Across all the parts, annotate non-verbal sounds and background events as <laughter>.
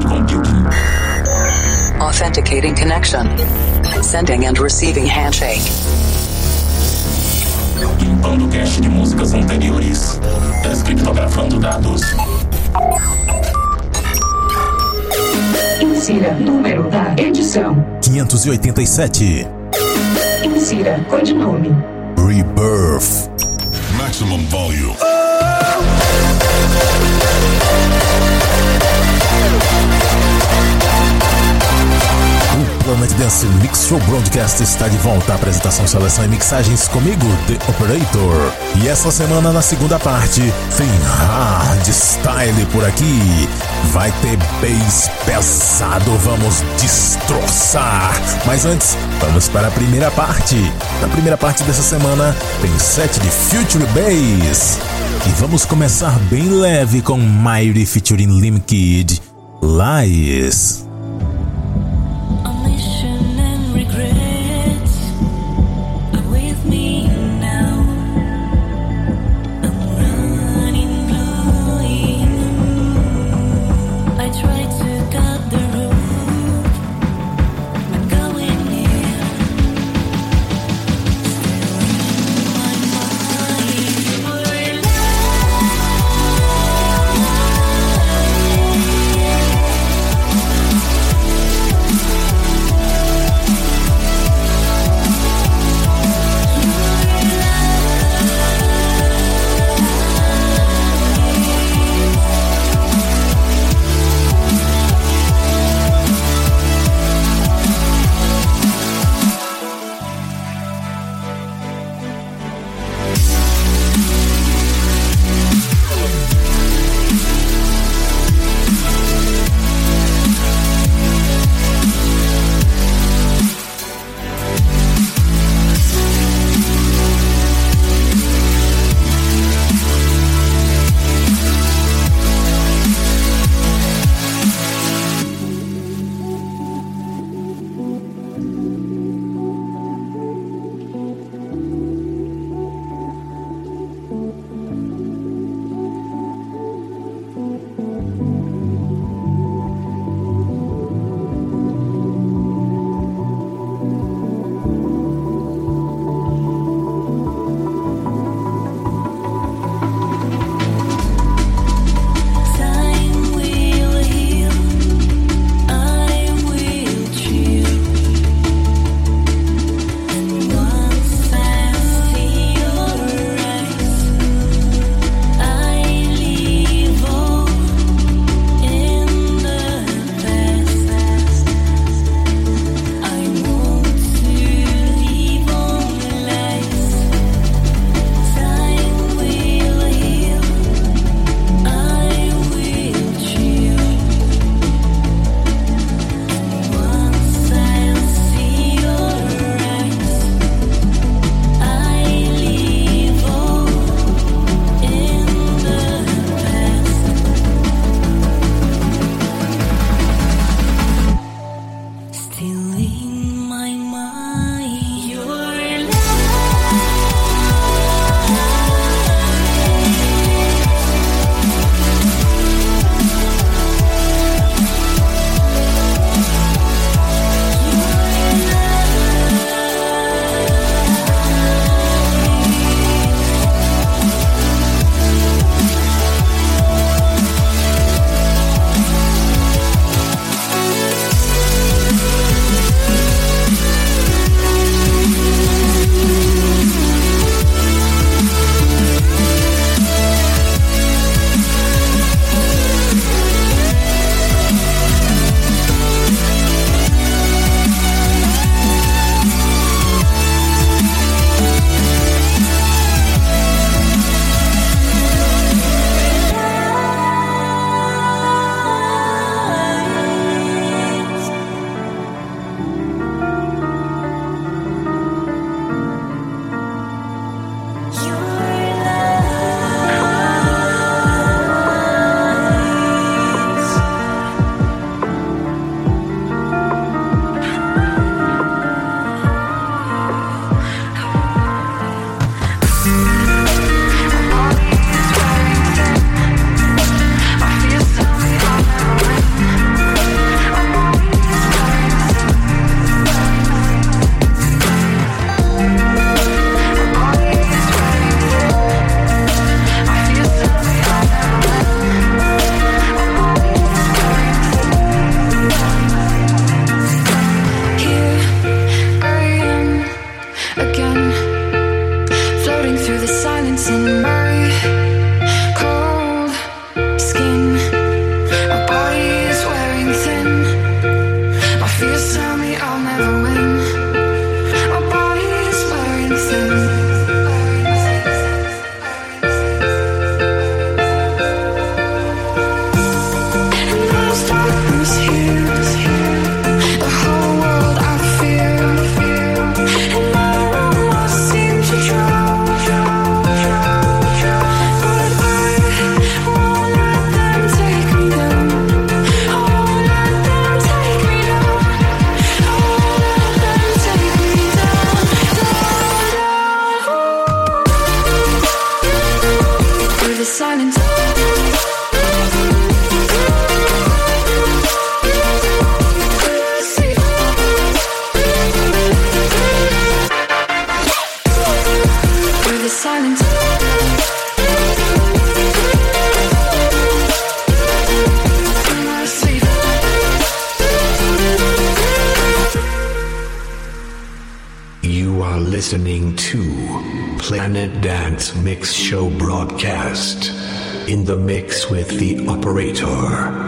cloud computing. Authenticating connection. Sending and receiving handshake. Limpando cache de músicas anteriores. Descriptografando dados. Insira número da edição. 587. Insira codinome. Rebirth. Maximum volume. O Planet Dance Mix Show Broadcast está de volta. apresentação, seleção e mixagens comigo, The Operator. E essa semana, na segunda parte, tem hard style por aqui. Vai ter bass pesado, vamos destroçar. Mas antes, vamos para a primeira parte. Na primeira parte dessa semana, tem set de Future Bass. E vamos começar bem leve com Mighty featuring Lim Kid. Lies. In the mix with the operator.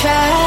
try.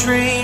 Dream,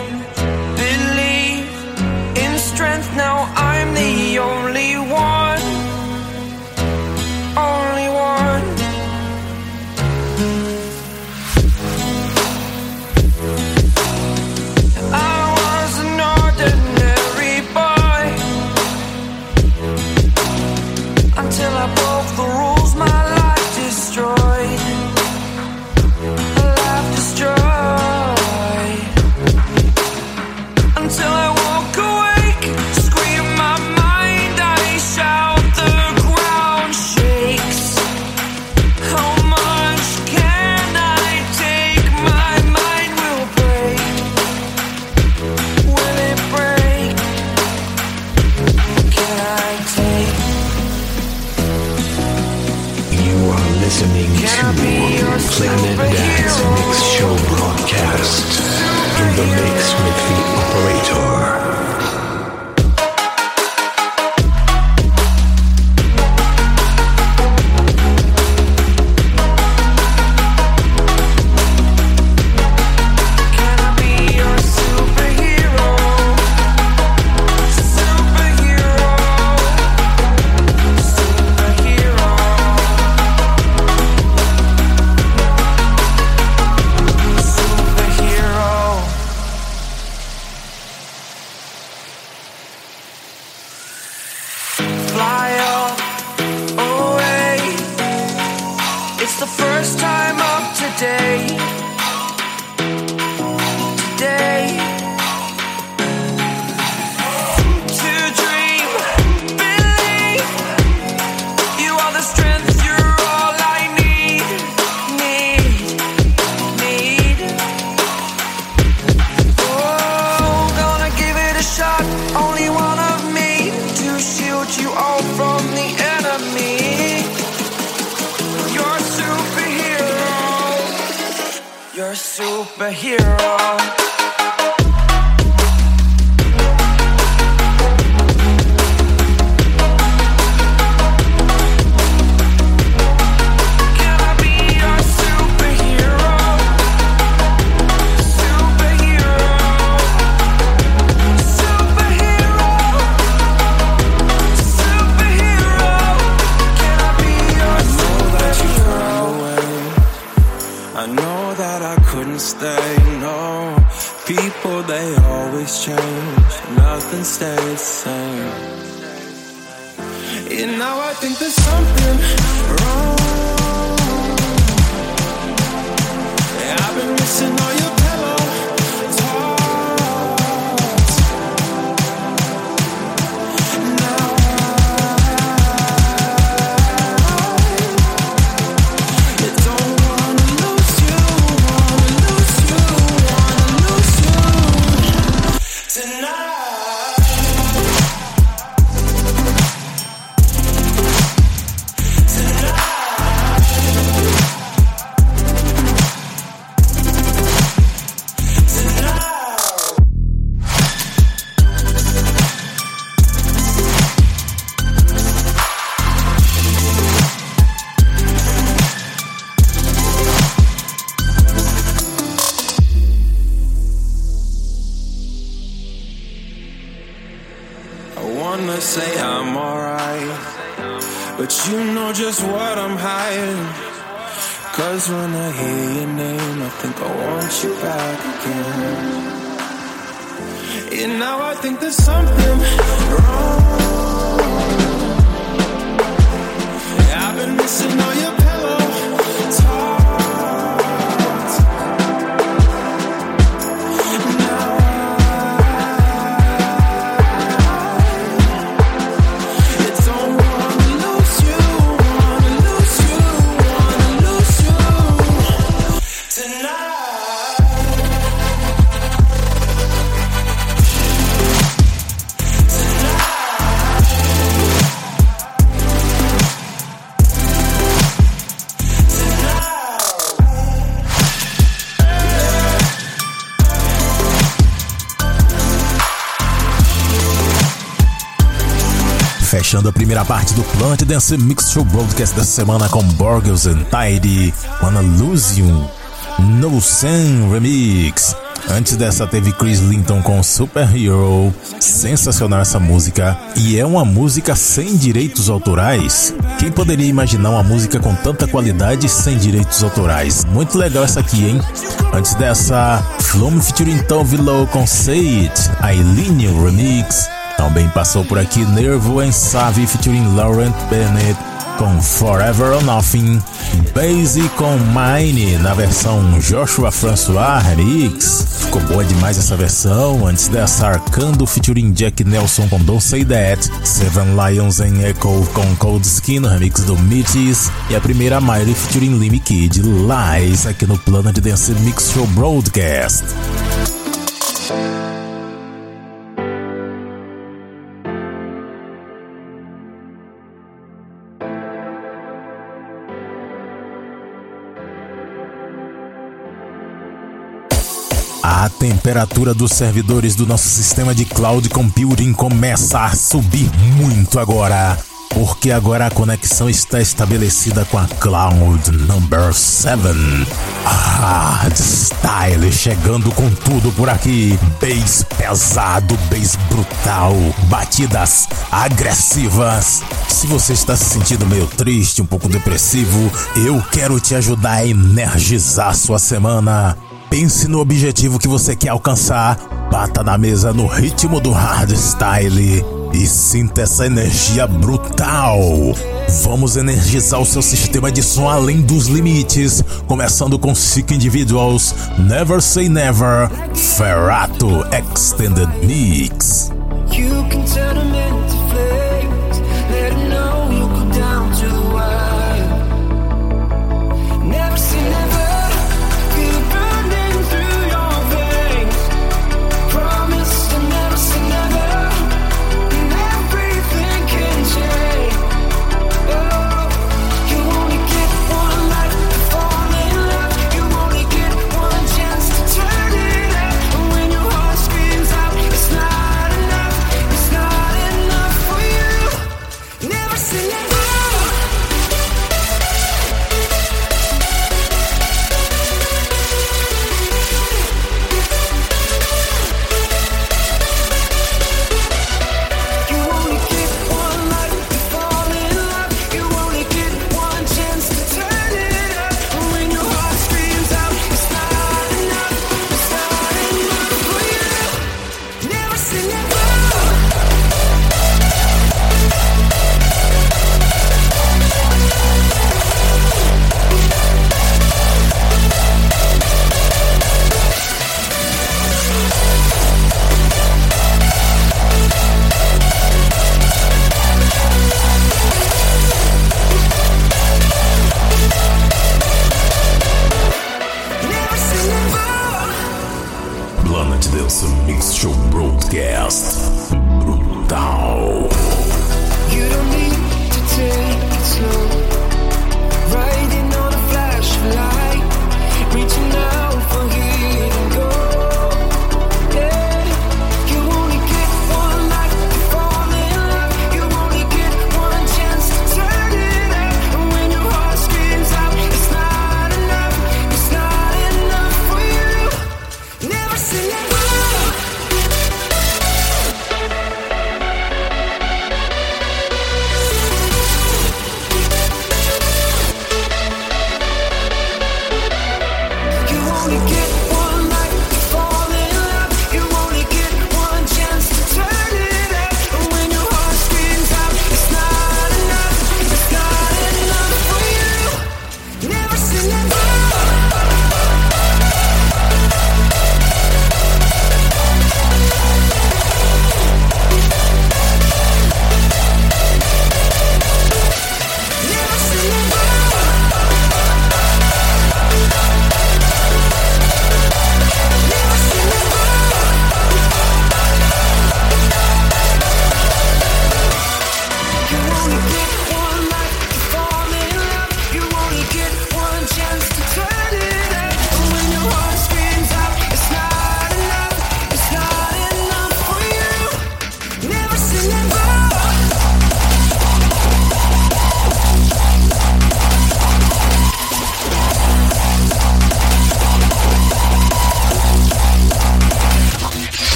you know just what I'm hiding. Cause when I hear your name, I think I want you back again. And now I think there's something wrong. I've been missing all your Fechando a primeira parte do Plant Dance Mix Show Broadcast dessa semana com Borgels and Lose You, No Sun Remix. Antes dessa teve Chris Linton com Superhero, sensacional essa música, e é uma música sem direitos autorais. Quem poderia imaginar uma música com tanta qualidade sem direitos autorais? Muito legal essa aqui, hein? Antes dessa, Flume featuring Tove Lo com Say It, Eileen Remix. Também passou por aqui Nervo and Savi featuring Laurent Bennett com Forever or Nothing, Basie com Mine na versão Joshua François Remix. Ficou boa demais essa versão. Antes dessa, Arcando featuring Jack Nelson com Don't Say That, Seven Lions and Echo com Cold Skin no remix do Mitties e a primeira Miley featuring Limmy Kid Lies aqui no Planet Dance Mix Show Broadcast. Temperatura dos servidores do nosso sistema de cloud computing começa a subir muito agora. Porque agora a conexão está estabelecida com a Cloud Number 7. Hard Style chegando com tudo por aqui. Bass pesado, bass brutal, batidas agressivas. Se você está se sentindo meio triste, um pouco depressivo, eu quero te ajudar a energizar sua semana. Pense no objetivo que você quer alcançar, bata na mesa no ritmo do hardstyle e sinta essa energia brutal. Vamos energizar o seu sistema de som além dos limites, começando com Sick Individuals, Never Say Never, Ferrato Extended Mix.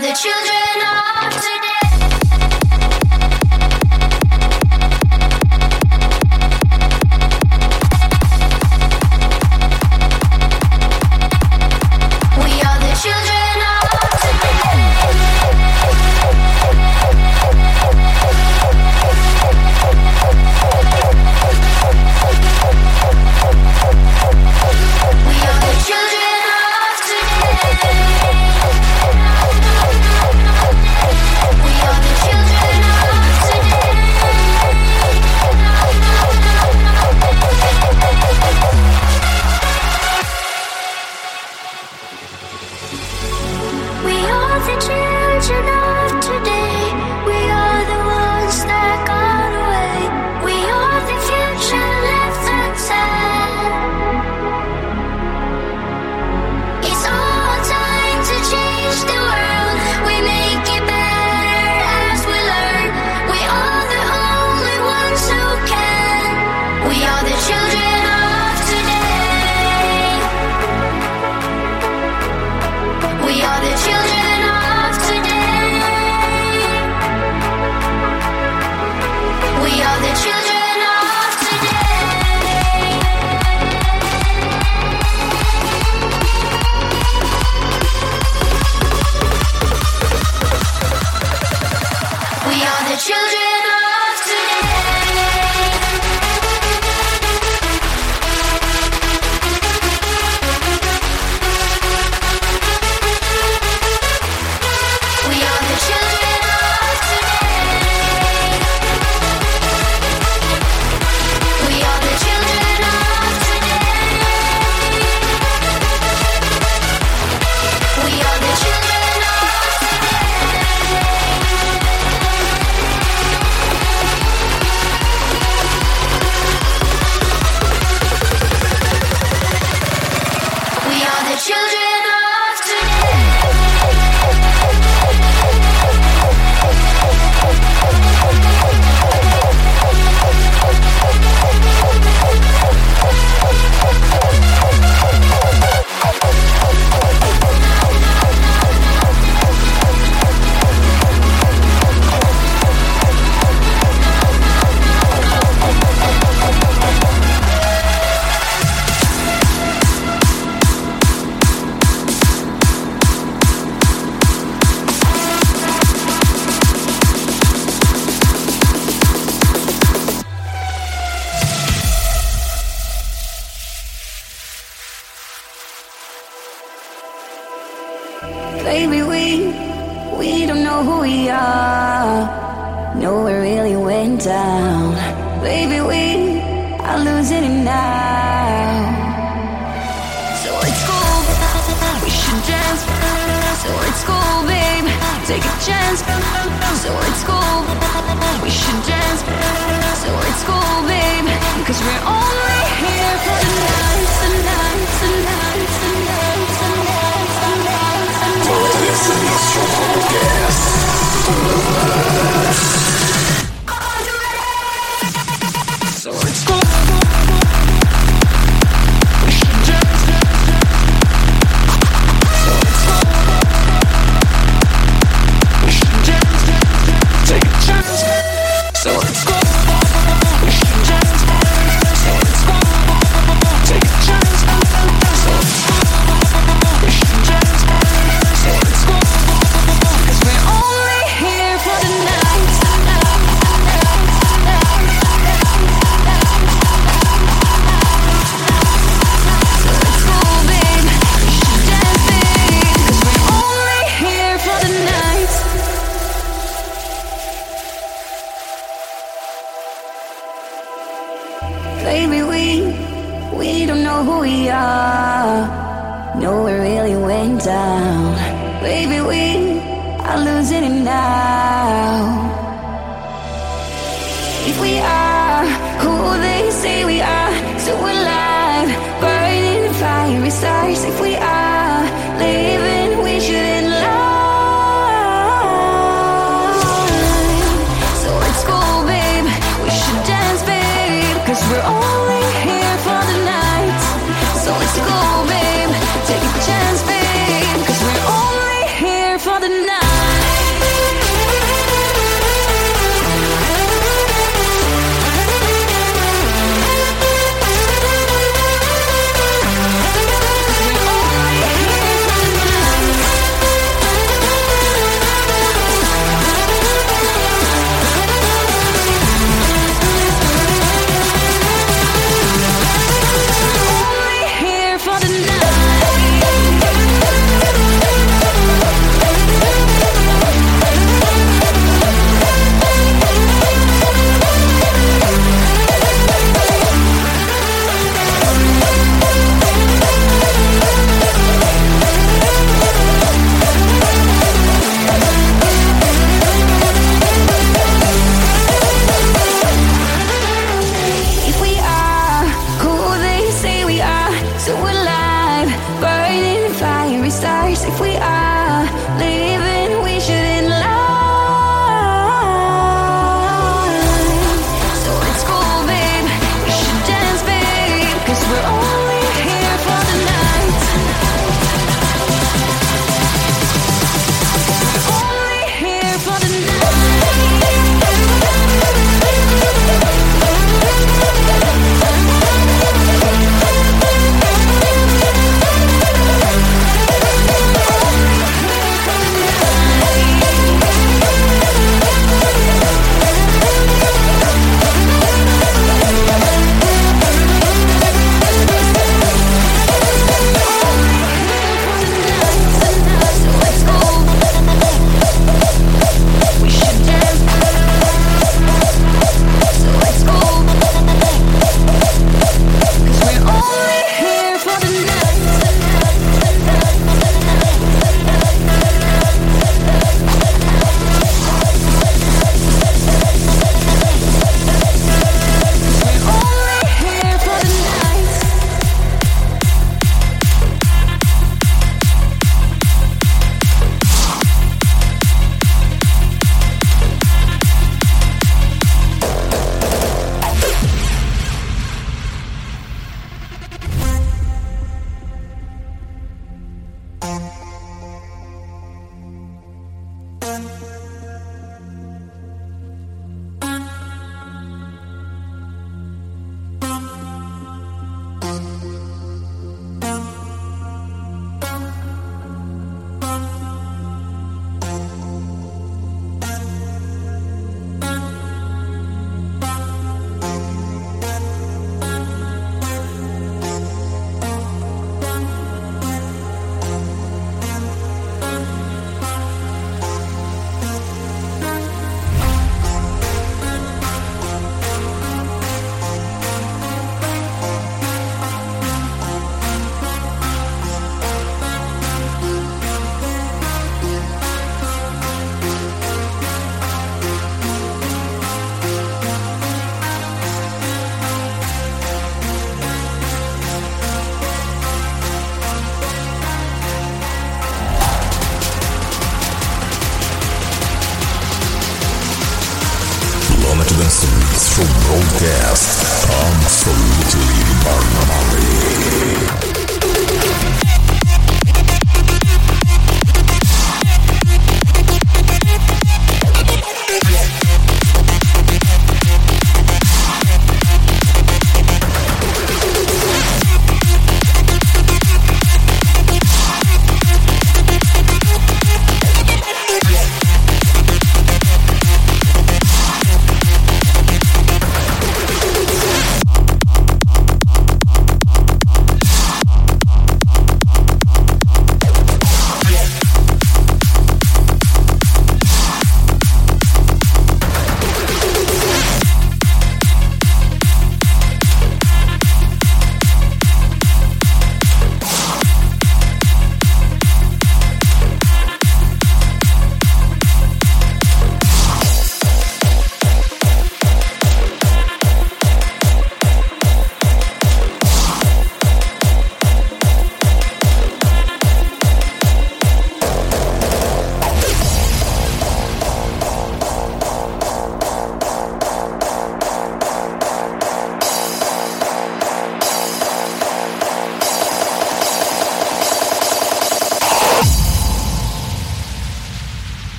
The children of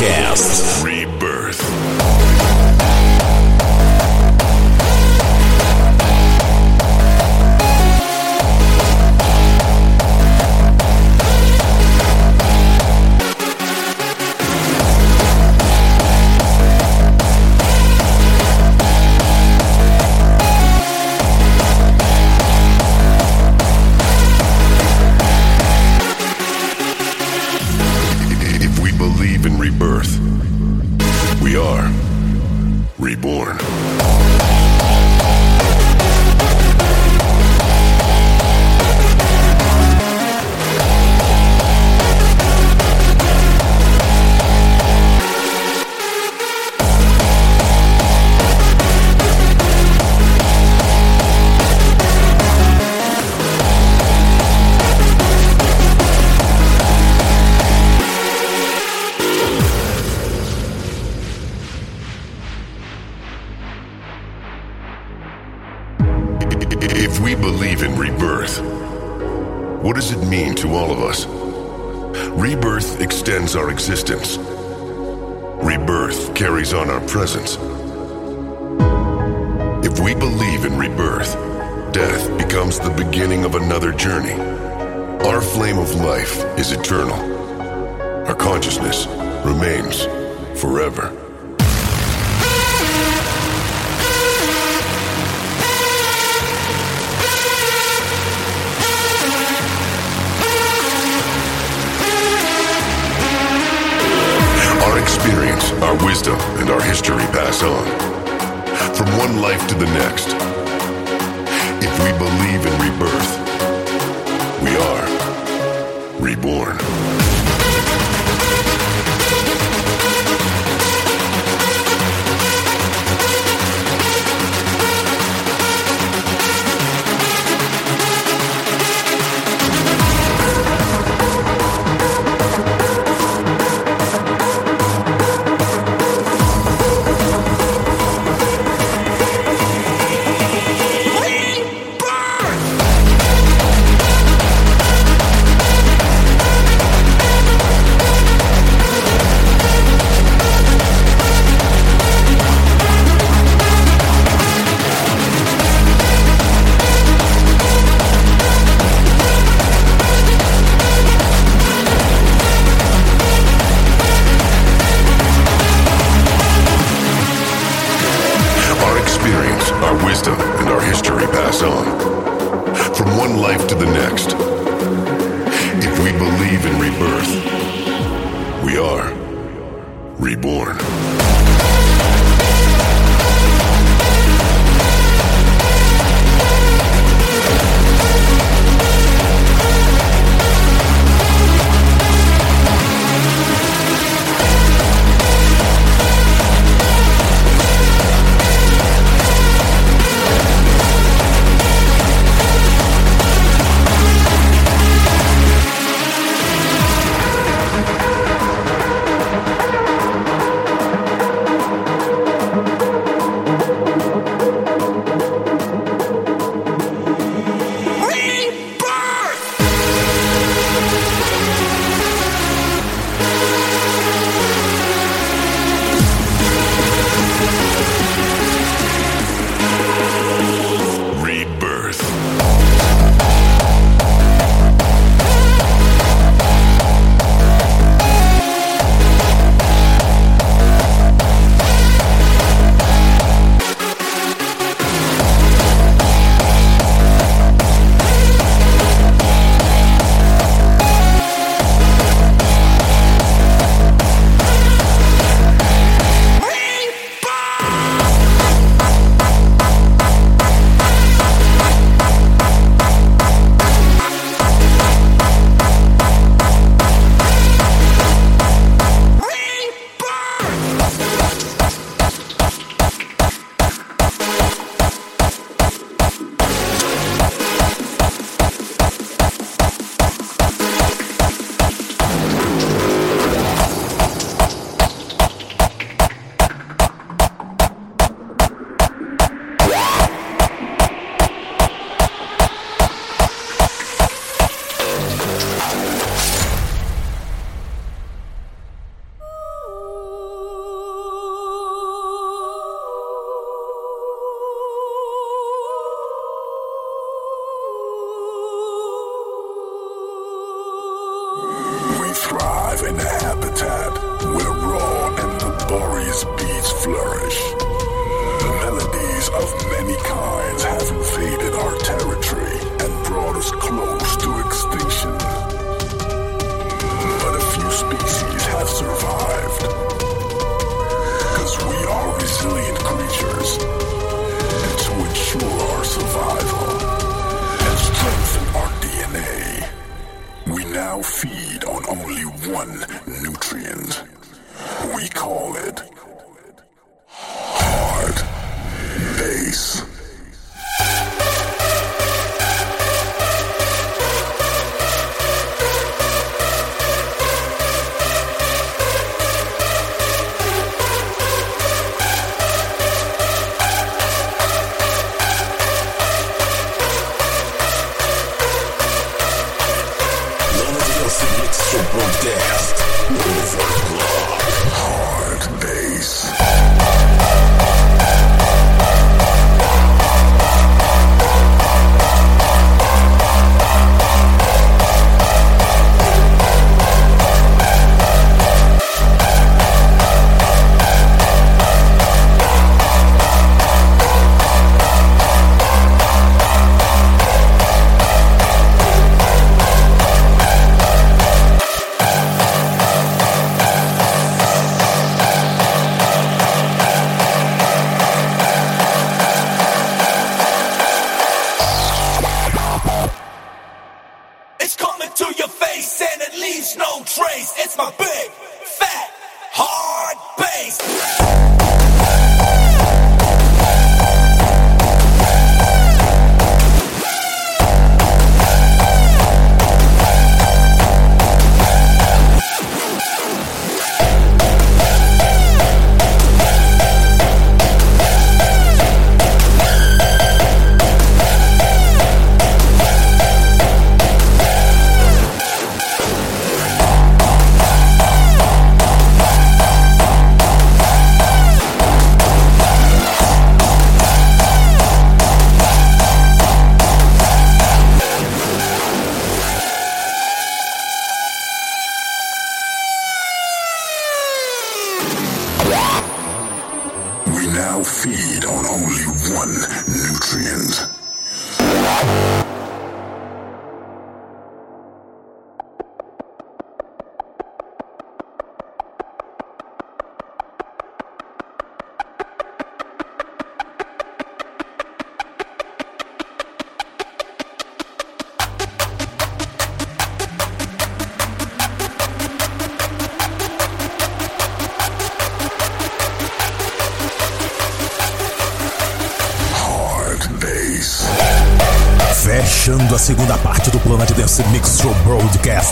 Show We call it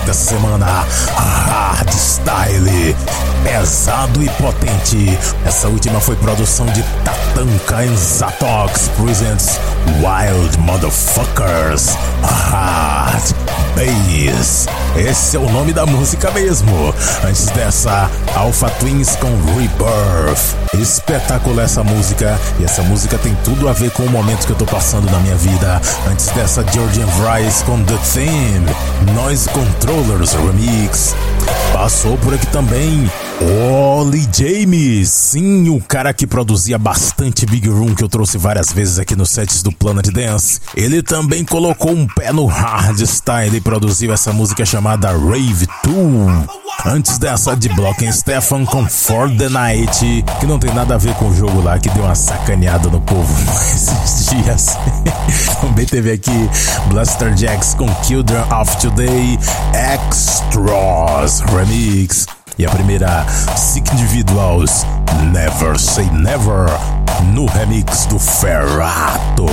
Dessa semana. Hard Style. Pesado e potente. Essa última foi produção de Tatanka and Zatox Presents Wild Motherfuckers. Hard Bass. Esse é o nome da música mesmo. Antes dessa, Alpha Twins com Rebirth. Espetacular essa música. E essa música tem tudo a ver com o momento que eu tô passando na minha vida. Antes dessa, Georgian Rice com The Theme. Noise Controllers Remix. Passou por aqui também Oli James, sim, o cara que produzia bastante Big Room que eu trouxe várias vezes aqui nos sets do Planet Dance. Ele também colocou um pé no hardstyle e produziu essa música chamada Rave 2. Antes dessa, de Block Stefan com For the Night, que não tem nada a ver com o jogo lá que deu uma sacaneada no povo <laughs> esses dias. <laughs> também teve aqui Blaster Jacks com Children of Today Extras Remix. E a primeira, Sick Individuals, Never Say Never, no remix do Ferrato.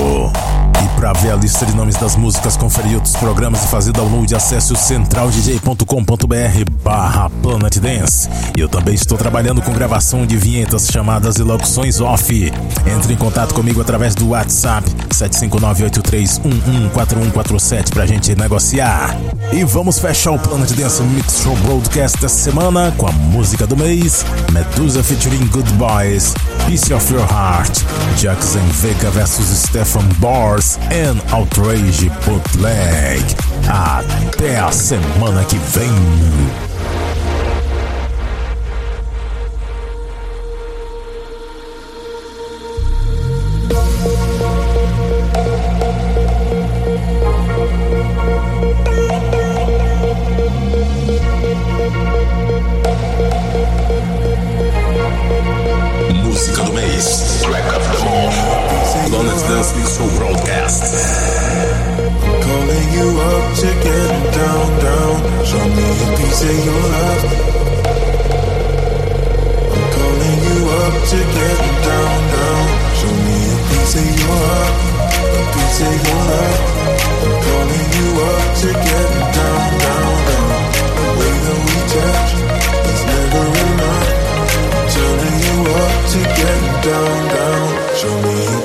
E pra ver a lista de nomes das músicas, conferir outros programas e fazer download, acesse o centraldj.com.br barra Planet Dance. Eu também estou trabalhando com gravação de vinhetas, chamadas e locuções off. Entre em contato comigo através do WhatsApp 759-8311-4147 pra gente negociar. E vamos fechar o Planet Dance Mix Show Broadcast dessa semana com a música do mês, Medusa featuring Good Boys, Piece of Your Heart, Jackson Vega vs Stefan Bars and Outrage Bootleg. Até a semana que vem. Música do mês. Track of the month. Planet Dance Mix Broadcast. Calling you up to get down, down. Show me a piece of your love. I'm calling you up to get down, down. Show me a piece of your heart, a piece of your love. I'm calling you up to get down, down, down. The way that we touch to get down, down. Show me